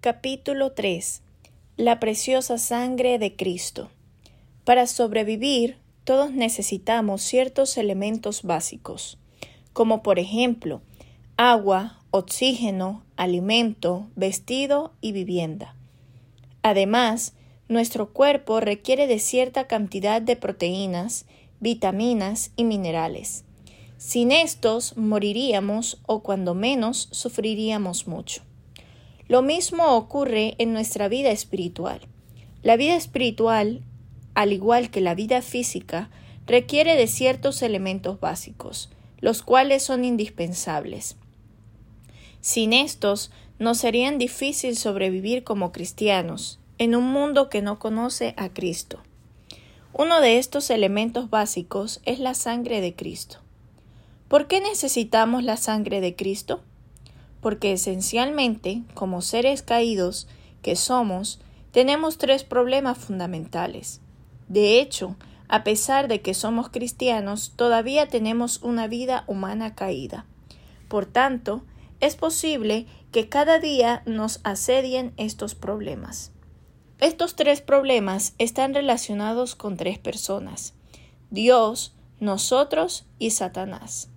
Capítulo 3 La preciosa sangre de Cristo. Para sobrevivir, todos necesitamos ciertos elementos básicos, como por ejemplo agua, oxígeno, alimento, vestido y vivienda. Además, nuestro cuerpo requiere de cierta cantidad de proteínas, vitaminas y minerales. Sin estos moriríamos o cuando menos sufriríamos mucho. Lo mismo ocurre en nuestra vida espiritual. La vida espiritual, al igual que la vida física, requiere de ciertos elementos básicos, los cuales son indispensables. Sin estos, nos sería difícil sobrevivir como cristianos en un mundo que no conoce a Cristo. Uno de estos elementos básicos es la sangre de Cristo. ¿Por qué necesitamos la sangre de Cristo? Porque esencialmente, como seres caídos que somos, tenemos tres problemas fundamentales. De hecho, a pesar de que somos cristianos, todavía tenemos una vida humana caída. Por tanto, es posible que cada día nos asedien estos problemas. Estos tres problemas están relacionados con tres personas, Dios, nosotros y Satanás.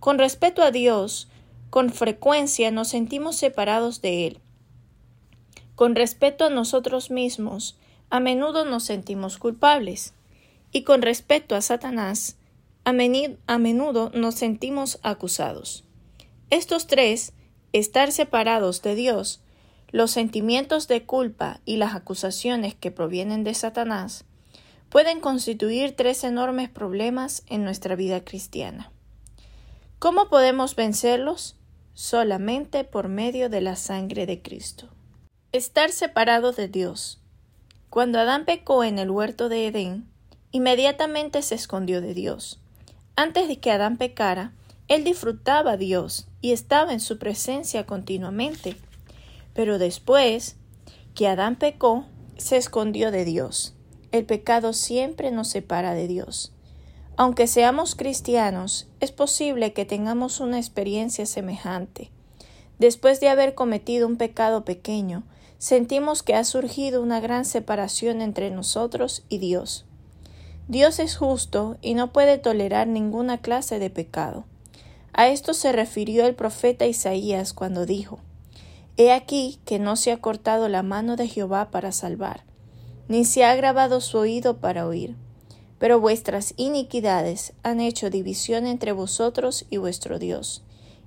Con respecto a Dios, con frecuencia nos sentimos separados de Él. Con respecto a nosotros mismos, a menudo nos sentimos culpables. Y con respecto a Satanás, a, menudo nos sentimos acusados. Estos tres, estar separados de Dios, los sentimientos de culpa y las acusaciones que provienen de Satanás, pueden constituir tres enormes problemas en nuestra vida cristiana. ¿Cómo podemos vencerlos? Solamente por medio de la sangre de Cristo. Estar separado de Dios. Cuando Adán pecó en el huerto de Edén, inmediatamente se escondió de Dios. Antes de que Adán pecara, él disfrutaba a Dios y estaba en su presencia continuamente. Pero después que Adán pecó, se escondió de Dios. El pecado siempre nos separa de Dios. Aunque seamos cristianos, es posible que tengamos una experiencia semejante. Después de haber cometido un pecado pequeño, sentimos que ha surgido una gran separación entre nosotros y Dios. Dios es justo y no puede tolerar ninguna clase de pecado. A esto se refirió el profeta Isaías cuando dijo He aquí que no se ha cortado la mano de Jehová para salvar, ni se ha grabado su oído para oír pero vuestras iniquidades han hecho división entre vosotros y vuestro Dios,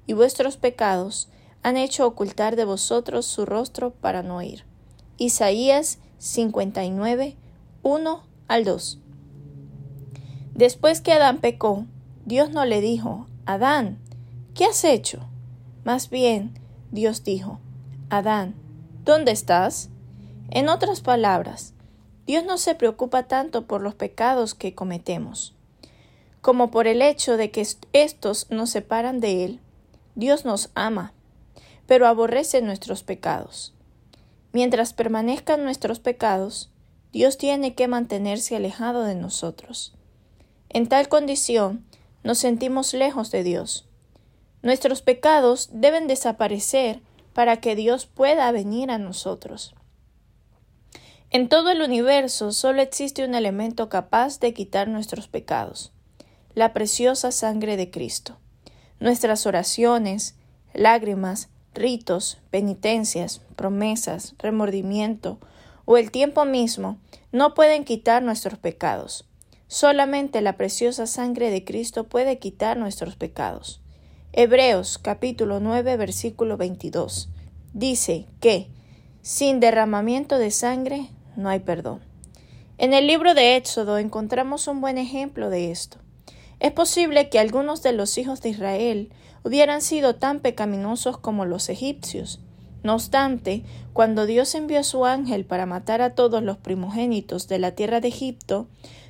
y vuestros pecados han hecho ocultar de vosotros su rostro para no oír. Isaías 59, 1 al 2. Después que Adán pecó, Dios no le dijo, Adán, ¿qué has hecho? Más bien, Dios dijo, Adán, ¿dónde estás? En otras palabras, Dios no se preocupa tanto por los pecados que cometemos, como por el hecho de que estos nos separan de Él. Dios nos ama, pero aborrece nuestros pecados. Mientras permanezcan nuestros pecados, Dios tiene que mantenerse alejado de nosotros. En tal condición, nos sentimos lejos de Dios. Nuestros pecados deben desaparecer para que Dios pueda venir a nosotros. En todo el universo solo existe un elemento capaz de quitar nuestros pecados, la preciosa sangre de Cristo. Nuestras oraciones, lágrimas, ritos, penitencias, promesas, remordimiento o el tiempo mismo no pueden quitar nuestros pecados. Solamente la preciosa sangre de Cristo puede quitar nuestros pecados. Hebreos capítulo 9 versículo 22 dice que sin derramamiento de sangre no hay perdón. En el libro de Éxodo encontramos un buen ejemplo de esto. Es posible que algunos de los hijos de Israel hubieran sido tan pecaminosos como los egipcios. No obstante, cuando Dios envió a su ángel para matar a todos los primogénitos de la tierra de Egipto,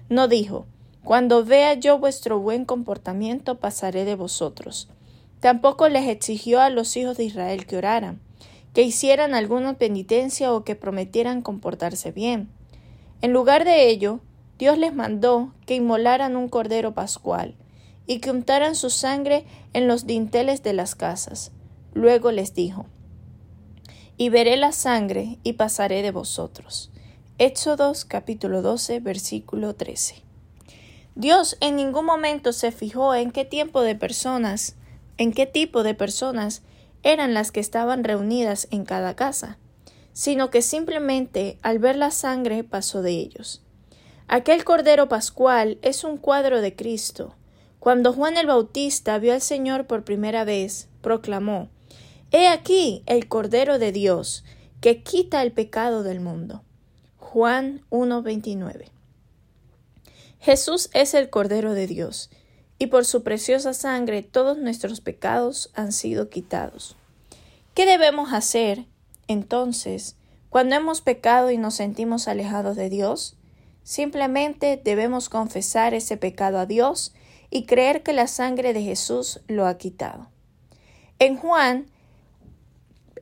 no dijo Cuando vea yo vuestro buen comportamiento pasaré de vosotros. Tampoco les exigió a los hijos de Israel que oraran que hicieran alguna penitencia o que prometieran comportarse bien. En lugar de ello, Dios les mandó que inmolaran un cordero pascual y que untaran su sangre en los dinteles de las casas. Luego les dijo, y veré la sangre y pasaré de vosotros. Éxodos capítulo 12 versículo 13. Dios en ningún momento se fijó en qué tiempo de personas, en qué tipo de personas eran las que estaban reunidas en cada casa, sino que simplemente al ver la sangre pasó de ellos. Aquel Cordero Pascual es un cuadro de Cristo. Cuando Juan el Bautista vio al Señor por primera vez, proclamó He aquí el Cordero de Dios, que quita el pecado del mundo. Juan 1.29 Jesús es el Cordero de Dios, y por su preciosa sangre todos nuestros pecados han sido quitados. ¿Qué debemos hacer, entonces, cuando hemos pecado y nos sentimos alejados de Dios? Simplemente debemos confesar ese pecado a Dios y creer que la sangre de Jesús lo ha quitado. En Juan,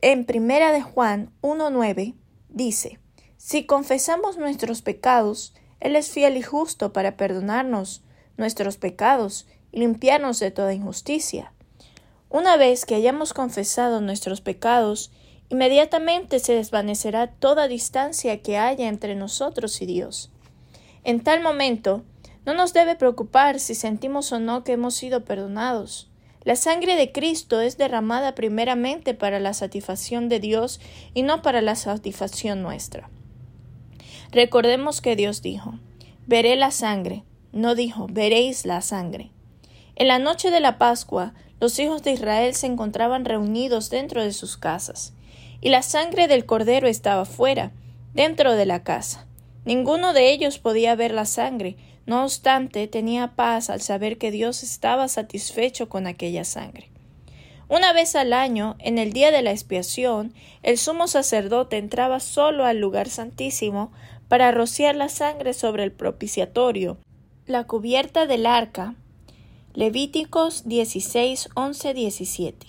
en Primera de Juan 1.9, dice, Si confesamos nuestros pecados, Él es fiel y justo para perdonarnos nuestros pecados y limpiarnos de toda injusticia. Una vez que hayamos confesado nuestros pecados, inmediatamente se desvanecerá toda distancia que haya entre nosotros y Dios. En tal momento, no nos debe preocupar si sentimos o no que hemos sido perdonados. La sangre de Cristo es derramada primeramente para la satisfacción de Dios y no para la satisfacción nuestra. Recordemos que Dios dijo, veré la sangre, no dijo, veréis la sangre. En la noche de la Pascua, los hijos de Israel se encontraban reunidos dentro de sus casas, y la sangre del cordero estaba fuera, dentro de la casa. Ninguno de ellos podía ver la sangre, no obstante, tenía paz al saber que Dios estaba satisfecho con aquella sangre. Una vez al año, en el día de la expiación, el sumo sacerdote entraba solo al lugar santísimo para rociar la sangre sobre el propiciatorio, la cubierta del arca. Levíticos 16, 11, 17.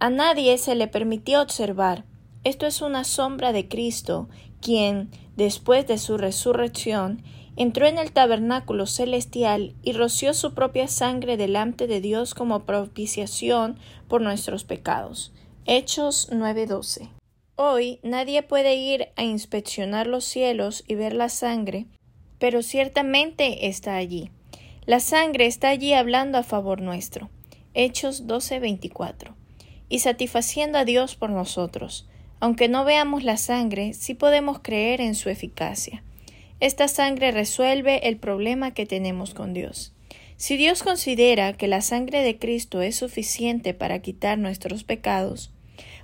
A nadie se le permitió observar. Esto es una sombra de Cristo, quien, después de su resurrección, entró en el tabernáculo celestial y roció su propia sangre delante de Dios como propiciación por nuestros pecados. Hechos 9:12. Hoy nadie puede ir a inspeccionar los cielos y ver la sangre, pero ciertamente está allí. La sangre está allí hablando a favor nuestro. Hechos 12:24. Y satisfaciendo a Dios por nosotros. Aunque no veamos la sangre, sí podemos creer en su eficacia. Esta sangre resuelve el problema que tenemos con Dios. Si Dios considera que la sangre de Cristo es suficiente para quitar nuestros pecados,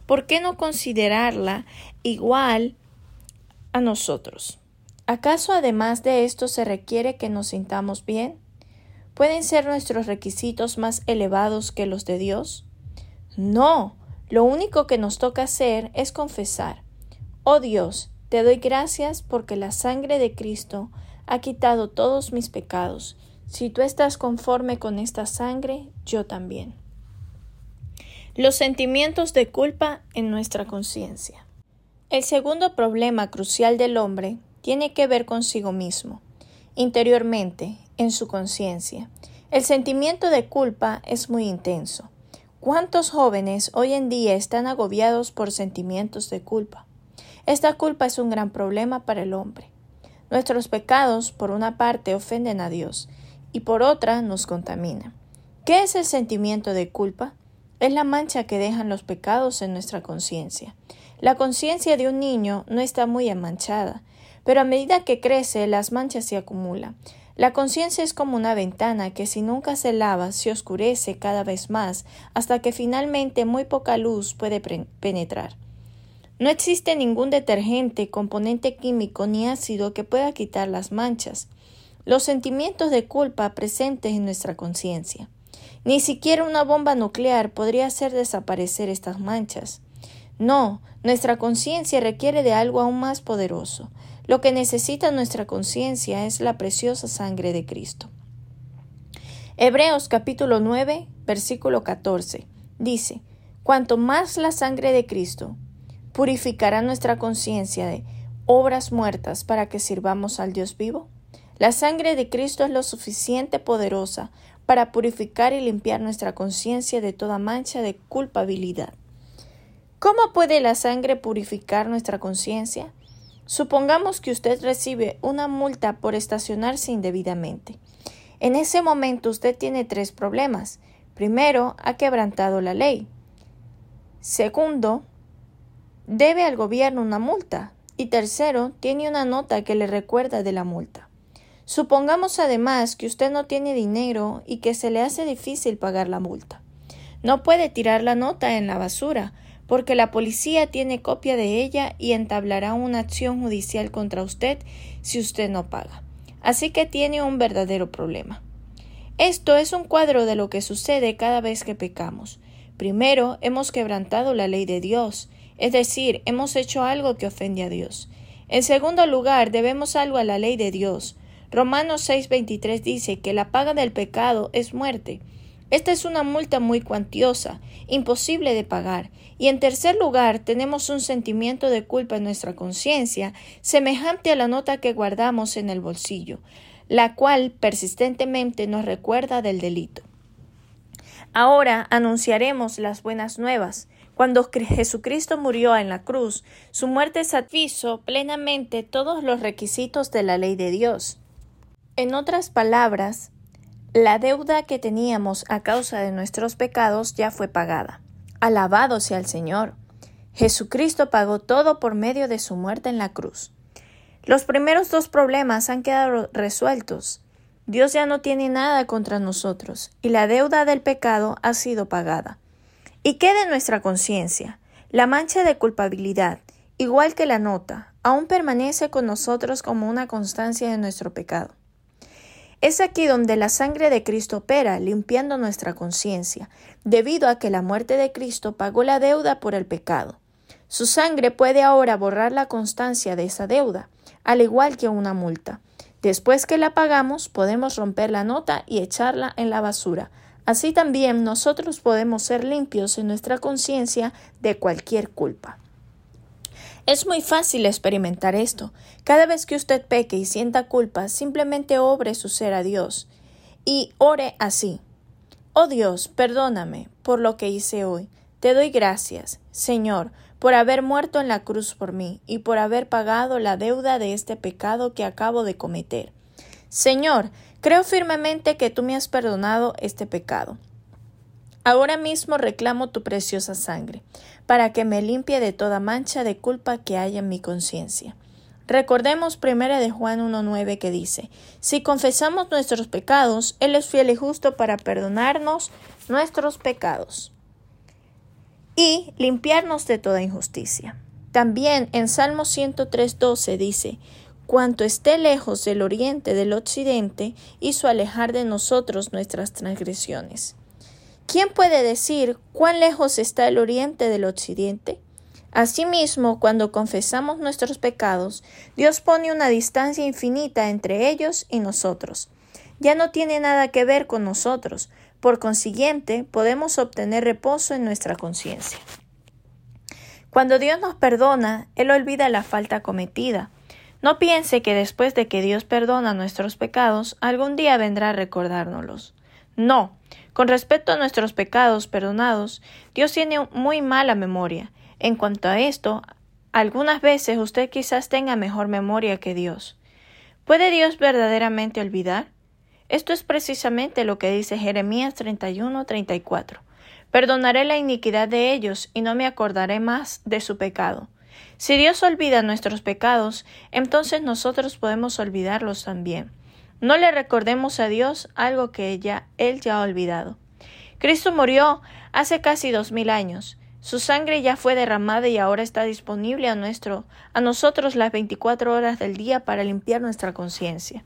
¿por qué no considerarla igual a nosotros? ¿Acaso además de esto se requiere que nos sintamos bien? ¿Pueden ser nuestros requisitos más elevados que los de Dios? No, lo único que nos toca hacer es confesar. Oh Dios, te doy gracias porque la sangre de Cristo ha quitado todos mis pecados. Si tú estás conforme con esta sangre, yo también. Los sentimientos de culpa en nuestra conciencia. El segundo problema crucial del hombre tiene que ver consigo mismo, interiormente, en su conciencia. El sentimiento de culpa es muy intenso. ¿Cuántos jóvenes hoy en día están agobiados por sentimientos de culpa? Esta culpa es un gran problema para el hombre. Nuestros pecados, por una parte, ofenden a Dios y por otra nos contaminan. ¿Qué es el sentimiento de culpa? Es la mancha que dejan los pecados en nuestra conciencia. La conciencia de un niño no está muy manchada, pero a medida que crece las manchas se acumulan. La conciencia es como una ventana que si nunca se lava se oscurece cada vez más hasta que finalmente muy poca luz puede penetrar. No existe ningún detergente, componente químico ni ácido que pueda quitar las manchas, los sentimientos de culpa presentes en nuestra conciencia. Ni siquiera una bomba nuclear podría hacer desaparecer estas manchas. No, nuestra conciencia requiere de algo aún más poderoso. Lo que necesita nuestra conciencia es la preciosa sangre de Cristo. Hebreos capítulo 9, versículo 14 dice, Cuanto más la sangre de Cristo, purificará nuestra conciencia de obras muertas para que sirvamos al Dios vivo? La sangre de Cristo es lo suficiente poderosa para purificar y limpiar nuestra conciencia de toda mancha de culpabilidad. ¿Cómo puede la sangre purificar nuestra conciencia? Supongamos que usted recibe una multa por estacionarse indebidamente. En ese momento usted tiene tres problemas. Primero, ha quebrantado la ley. Segundo, debe al gobierno una multa. Y tercero, tiene una nota que le recuerda de la multa. Supongamos además que usted no tiene dinero y que se le hace difícil pagar la multa. No puede tirar la nota en la basura, porque la policía tiene copia de ella y entablará una acción judicial contra usted si usted no paga. Así que tiene un verdadero problema. Esto es un cuadro de lo que sucede cada vez que pecamos. Primero, hemos quebrantado la ley de Dios, es decir, hemos hecho algo que ofende a Dios. En segundo lugar, debemos algo a la ley de Dios. Romanos 6:23 dice que la paga del pecado es muerte. Esta es una multa muy cuantiosa, imposible de pagar. Y en tercer lugar, tenemos un sentimiento de culpa en nuestra conciencia, semejante a la nota que guardamos en el bolsillo, la cual persistentemente nos recuerda del delito. Ahora anunciaremos las buenas nuevas. Cuando Jesucristo murió en la cruz, su muerte satisfizo plenamente todos los requisitos de la ley de Dios. En otras palabras, la deuda que teníamos a causa de nuestros pecados ya fue pagada. Alabado sea el Señor. Jesucristo pagó todo por medio de su muerte en la cruz. Los primeros dos problemas han quedado resueltos. Dios ya no tiene nada contra nosotros y la deuda del pecado ha sido pagada. ¿Y qué de nuestra conciencia? La mancha de culpabilidad, igual que la nota, aún permanece con nosotros como una constancia de nuestro pecado. Es aquí donde la sangre de Cristo opera, limpiando nuestra conciencia, debido a que la muerte de Cristo pagó la deuda por el pecado. Su sangre puede ahora borrar la constancia de esa deuda, al igual que una multa. Después que la pagamos, podemos romper la nota y echarla en la basura, Así también nosotros podemos ser limpios en nuestra conciencia de cualquier culpa. Es muy fácil experimentar esto. Cada vez que usted peque y sienta culpa, simplemente obre su ser a Dios y ore así. Oh Dios, perdóname por lo que hice hoy. Te doy gracias, Señor, por haber muerto en la cruz por mí y por haber pagado la deuda de este pecado que acabo de cometer. Señor, Creo firmemente que tú me has perdonado este pecado. Ahora mismo reclamo tu preciosa sangre, para que me limpie de toda mancha de culpa que haya en mi conciencia. Recordemos primero de Juan 1.9 que dice, si confesamos nuestros pecados, Él es fiel y justo para perdonarnos nuestros pecados y limpiarnos de toda injusticia. También en Salmo 103.12 dice, cuanto esté lejos del oriente del occidente, hizo alejar de nosotros nuestras transgresiones. ¿Quién puede decir cuán lejos está el oriente del occidente? Asimismo, cuando confesamos nuestros pecados, Dios pone una distancia infinita entre ellos y nosotros. Ya no tiene nada que ver con nosotros, por consiguiente, podemos obtener reposo en nuestra conciencia. Cuando Dios nos perdona, Él olvida la falta cometida, no piense que después de que Dios perdona nuestros pecados, algún día vendrá a recordárnoslos. No. Con respecto a nuestros pecados perdonados, Dios tiene muy mala memoria. En cuanto a esto, algunas veces usted quizás tenga mejor memoria que Dios. ¿Puede Dios verdaderamente olvidar? Esto es precisamente lo que dice Jeremías 31-34. Perdonaré la iniquidad de ellos y no me acordaré más de su pecado. Si Dios olvida nuestros pecados, entonces nosotros podemos olvidarlos también. No le recordemos a Dios algo que ya, Él ya ha olvidado. Cristo murió hace casi dos mil años. Su sangre ya fue derramada y ahora está disponible a nuestro, a nosotros las veinticuatro horas del día para limpiar nuestra conciencia.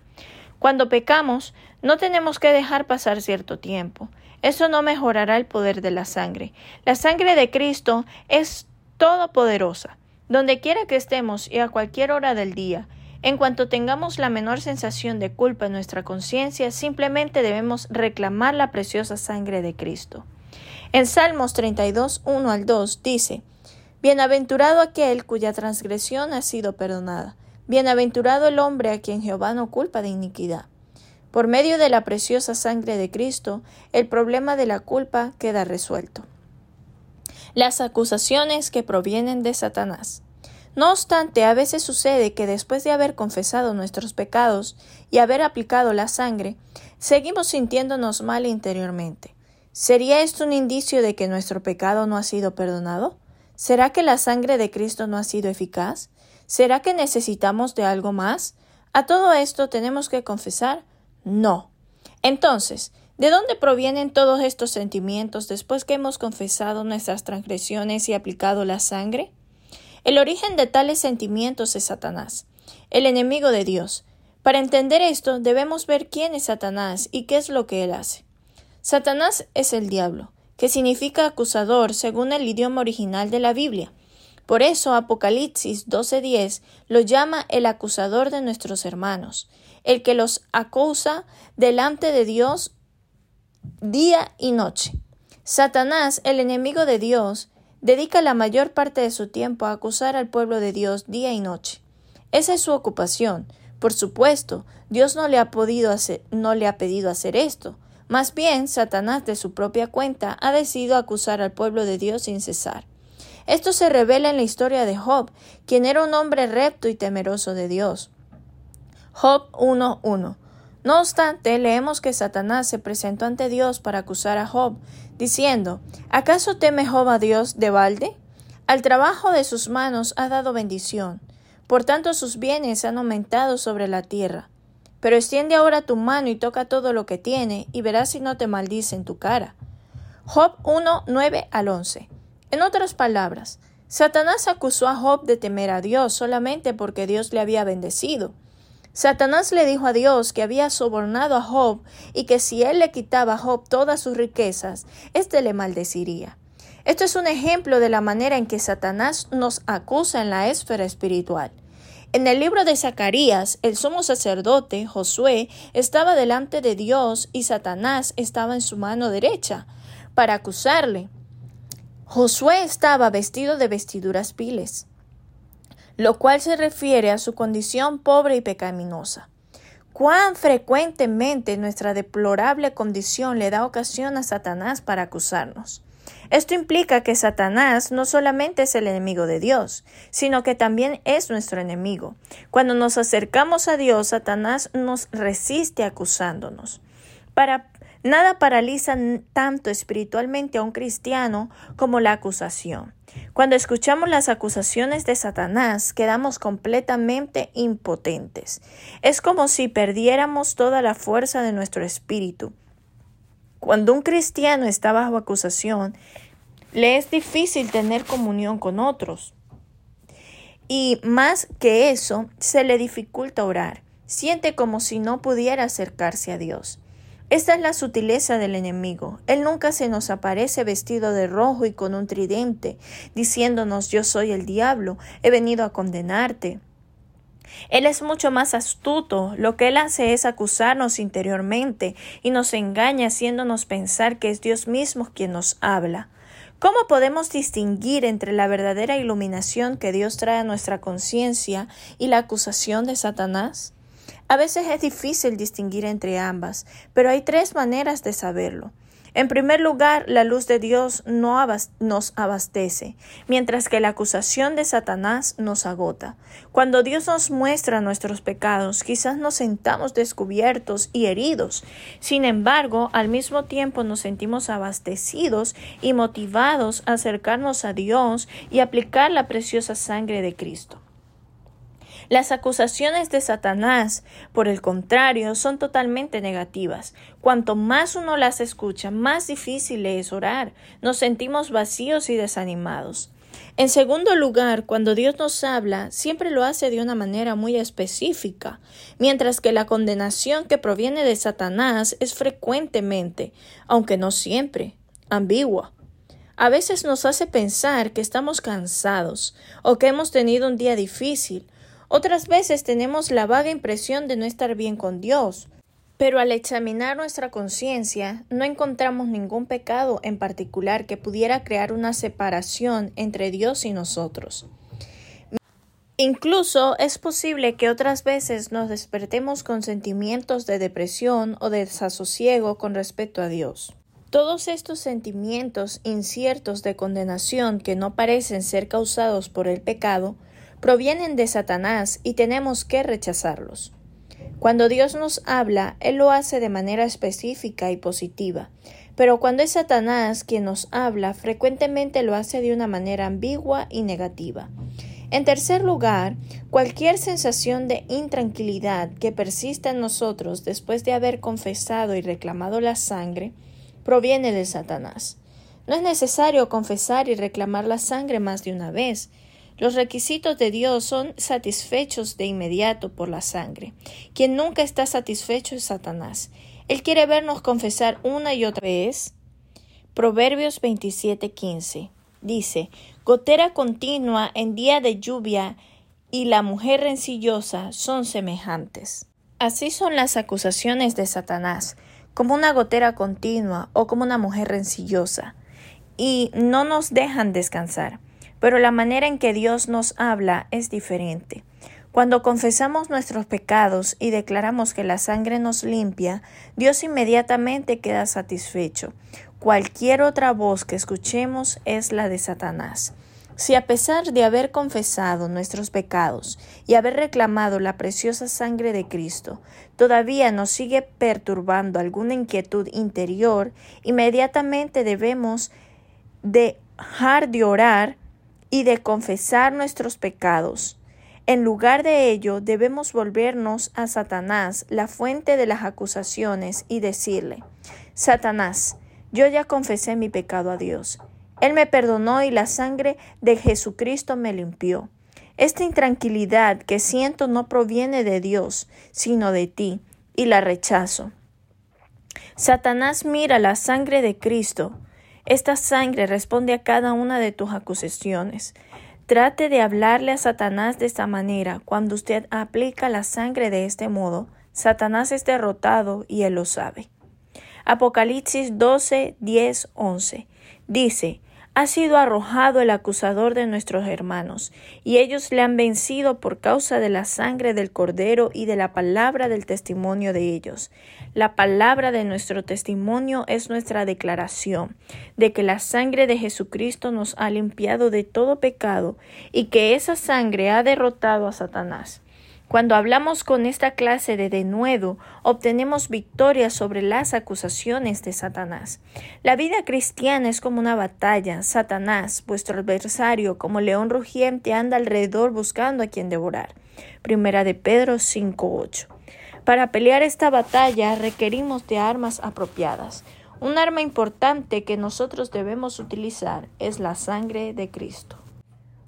Cuando pecamos, no tenemos que dejar pasar cierto tiempo. Eso no mejorará el poder de la sangre. La sangre de Cristo es todopoderosa. Donde quiera que estemos y a cualquier hora del día, en cuanto tengamos la menor sensación de culpa en nuestra conciencia, simplemente debemos reclamar la preciosa sangre de Cristo. En Salmos 32, 1 al 2 dice, Bienaventurado aquel cuya transgresión ha sido perdonada, bienaventurado el hombre a quien Jehová no culpa de iniquidad. Por medio de la preciosa sangre de Cristo, el problema de la culpa queda resuelto. las acusaciones que provienen de Satanás. No obstante, a veces sucede que después de haber confesado nuestros pecados y haber aplicado la sangre, seguimos sintiéndonos mal interiormente. ¿Sería esto un indicio de que nuestro pecado no ha sido perdonado? ¿Será que la sangre de Cristo no ha sido eficaz? ¿Será que necesitamos de algo más? ¿A todo esto tenemos que confesar? No. Entonces, ¿de dónde provienen todos estos sentimientos después que hemos confesado nuestras transgresiones y aplicado la sangre? El origen de tales sentimientos es Satanás, el enemigo de Dios. Para entender esto, debemos ver quién es Satanás y qué es lo que él hace. Satanás es el diablo, que significa acusador según el idioma original de la Biblia. Por eso Apocalipsis 12:10 lo llama el acusador de nuestros hermanos, el que los acusa delante de Dios día y noche. Satanás, el enemigo de Dios, dedica la mayor parte de su tiempo a acusar al pueblo de Dios día y noche. Esa es su ocupación. Por supuesto, Dios no le ha podido hacer, no le ha pedido hacer esto. Más bien, Satanás de su propia cuenta ha decidido acusar al pueblo de Dios sin cesar. Esto se revela en la historia de Job, quien era un hombre recto y temeroso de Dios. Job 1.1 no obstante, leemos que Satanás se presentó ante Dios para acusar a Job, diciendo ¿Acaso teme Job a Dios de balde? Al trabajo de sus manos ha dado bendición, por tanto sus bienes han aumentado sobre la tierra. Pero extiende ahora tu mano y toca todo lo que tiene, y verás si no te maldice en tu cara. Job 1, 9 al 11. En otras palabras, Satanás acusó a Job de temer a Dios solamente porque Dios le había bendecido. Satanás le dijo a Dios que había sobornado a Job y que si él le quitaba a Job todas sus riquezas, éste le maldeciría. Esto es un ejemplo de la manera en que Satanás nos acusa en la esfera espiritual. En el libro de Zacarías, el sumo sacerdote, Josué, estaba delante de Dios y Satanás estaba en su mano derecha para acusarle. Josué estaba vestido de vestiduras piles lo cual se refiere a su condición pobre y pecaminosa. Cuán frecuentemente nuestra deplorable condición le da ocasión a Satanás para acusarnos. Esto implica que Satanás no solamente es el enemigo de Dios, sino que también es nuestro enemigo. Cuando nos acercamos a Dios, Satanás nos resiste acusándonos. Para Nada paraliza tanto espiritualmente a un cristiano como la acusación. Cuando escuchamos las acusaciones de Satanás, quedamos completamente impotentes. Es como si perdiéramos toda la fuerza de nuestro espíritu. Cuando un cristiano está bajo acusación, le es difícil tener comunión con otros. Y más que eso, se le dificulta orar. Siente como si no pudiera acercarse a Dios. Esta es la sutileza del enemigo. Él nunca se nos aparece vestido de rojo y con un tridente, diciéndonos yo soy el diablo, he venido a condenarte. Él es mucho más astuto. Lo que él hace es acusarnos interiormente y nos engaña haciéndonos pensar que es Dios mismo quien nos habla. ¿Cómo podemos distinguir entre la verdadera iluminación que Dios trae a nuestra conciencia y la acusación de Satanás? A veces es difícil distinguir entre ambas, pero hay tres maneras de saberlo. En primer lugar, la luz de Dios no nos abastece, mientras que la acusación de Satanás nos agota. Cuando Dios nos muestra nuestros pecados, quizás nos sentamos descubiertos y heridos. Sin embargo, al mismo tiempo nos sentimos abastecidos y motivados a acercarnos a Dios y aplicar la preciosa sangre de Cristo. Las acusaciones de Satanás, por el contrario, son totalmente negativas. Cuanto más uno las escucha, más difícil es orar. Nos sentimos vacíos y desanimados. En segundo lugar, cuando Dios nos habla, siempre lo hace de una manera muy específica, mientras que la condenación que proviene de Satanás es frecuentemente, aunque no siempre, ambigua. A veces nos hace pensar que estamos cansados o que hemos tenido un día difícil otras veces tenemos la vaga impresión de no estar bien con Dios, pero al examinar nuestra conciencia no encontramos ningún pecado en particular que pudiera crear una separación entre Dios y nosotros. Incluso es posible que otras veces nos despertemos con sentimientos de depresión o de desasosiego con respecto a Dios. Todos estos sentimientos inciertos de condenación que no parecen ser causados por el pecado provienen de Satanás y tenemos que rechazarlos. Cuando Dios nos habla, Él lo hace de manera específica y positiva, pero cuando es Satanás quien nos habla, frecuentemente lo hace de una manera ambigua y negativa. En tercer lugar, cualquier sensación de intranquilidad que persista en nosotros después de haber confesado y reclamado la sangre proviene de Satanás. No es necesario confesar y reclamar la sangre más de una vez. Los requisitos de Dios son satisfechos de inmediato por la sangre. Quien nunca está satisfecho es Satanás. Él quiere vernos confesar una y otra vez. Proverbios 27:15 dice, Gotera continua en día de lluvia y la mujer rencillosa son semejantes. Así son las acusaciones de Satanás, como una gotera continua o como una mujer rencillosa, y no nos dejan descansar. Pero la manera en que Dios nos habla es diferente. Cuando confesamos nuestros pecados y declaramos que la sangre nos limpia, Dios inmediatamente queda satisfecho. Cualquier otra voz que escuchemos es la de Satanás. Si a pesar de haber confesado nuestros pecados y haber reclamado la preciosa sangre de Cristo, todavía nos sigue perturbando alguna inquietud interior, inmediatamente debemos dejar de orar y de confesar nuestros pecados. En lugar de ello, debemos volvernos a Satanás, la fuente de las acusaciones, y decirle, Satanás, yo ya confesé mi pecado a Dios. Él me perdonó y la sangre de Jesucristo me limpió. Esta intranquilidad que siento no proviene de Dios, sino de ti, y la rechazo. Satanás mira la sangre de Cristo. Esta sangre responde a cada una de tus acusaciones. Trate de hablarle a Satanás de esta manera. Cuando usted aplica la sangre de este modo, Satanás es derrotado y él lo sabe. Apocalipsis 12, 10, 11 dice, ha sido arrojado el acusador de nuestros hermanos, y ellos le han vencido por causa de la sangre del Cordero y de la palabra del testimonio de ellos. La palabra de nuestro testimonio es nuestra declaración de que la sangre de Jesucristo nos ha limpiado de todo pecado y que esa sangre ha derrotado a Satanás. Cuando hablamos con esta clase de denuedo, obtenemos victoria sobre las acusaciones de Satanás. La vida cristiana es como una batalla. Satanás, vuestro adversario, como león rugiente, anda alrededor buscando a quien devorar. Primera de Pedro 5.8. Para pelear esta batalla requerimos de armas apropiadas. Un arma importante que nosotros debemos utilizar es la sangre de Cristo.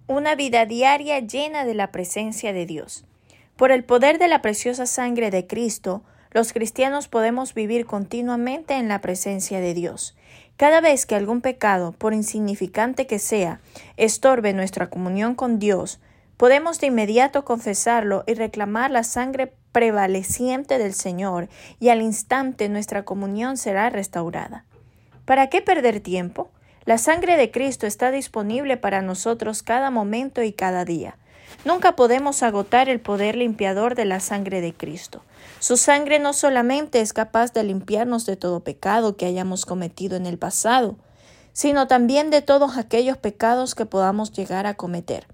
Una vida diaria llena de la presencia de Dios. Por el poder de la preciosa sangre de Cristo, los cristianos podemos vivir continuamente en la presencia de Dios. Cada vez que algún pecado, por insignificante que sea, estorbe nuestra comunión con Dios, podemos de inmediato confesarlo y reclamar la sangre prevaleciente del Señor, y al instante nuestra comunión será restaurada. ¿Para qué perder tiempo? La sangre de Cristo está disponible para nosotros cada momento y cada día. Nunca podemos agotar el poder limpiador de la sangre de Cristo. Su sangre no solamente es capaz de limpiarnos de todo pecado que hayamos cometido en el pasado, sino también de todos aquellos pecados que podamos llegar a cometer.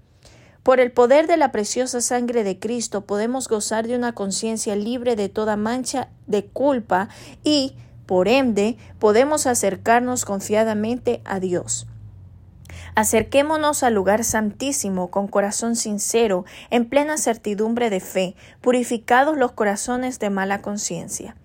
Por el poder de la preciosa sangre de Cristo podemos gozar de una conciencia libre de toda mancha de culpa y, por ende, podemos acercarnos confiadamente a Dios. Acerquémonos al lugar santísimo con corazón sincero, en plena certidumbre de fe, purificados los corazones de mala conciencia.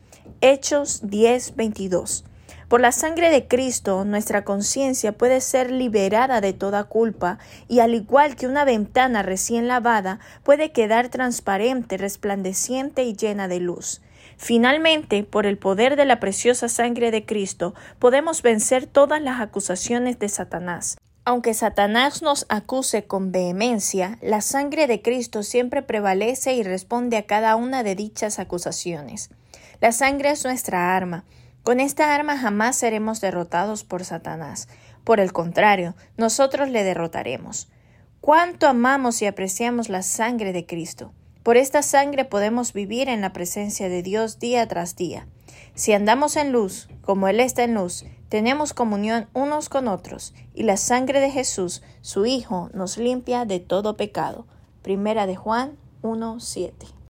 Hechos 10:22. Por la sangre de Cristo, nuestra conciencia puede ser liberada de toda culpa y al igual que una ventana recién lavada, puede quedar transparente, resplandeciente y llena de luz. Finalmente, por el poder de la preciosa sangre de Cristo, podemos vencer todas las acusaciones de Satanás. Aunque Satanás nos acuse con vehemencia, la sangre de Cristo siempre prevalece y responde a cada una de dichas acusaciones. La sangre es nuestra arma. Con esta arma jamás seremos derrotados por Satanás. Por el contrario, nosotros le derrotaremos. ¿Cuánto amamos y apreciamos la sangre de Cristo? Por esta sangre podemos vivir en la presencia de Dios día tras día. Si andamos en luz, como Él está en luz, tenemos comunión unos con otros, y la sangre de Jesús, su Hijo, nos limpia de todo pecado. Primera de Juan 1.7.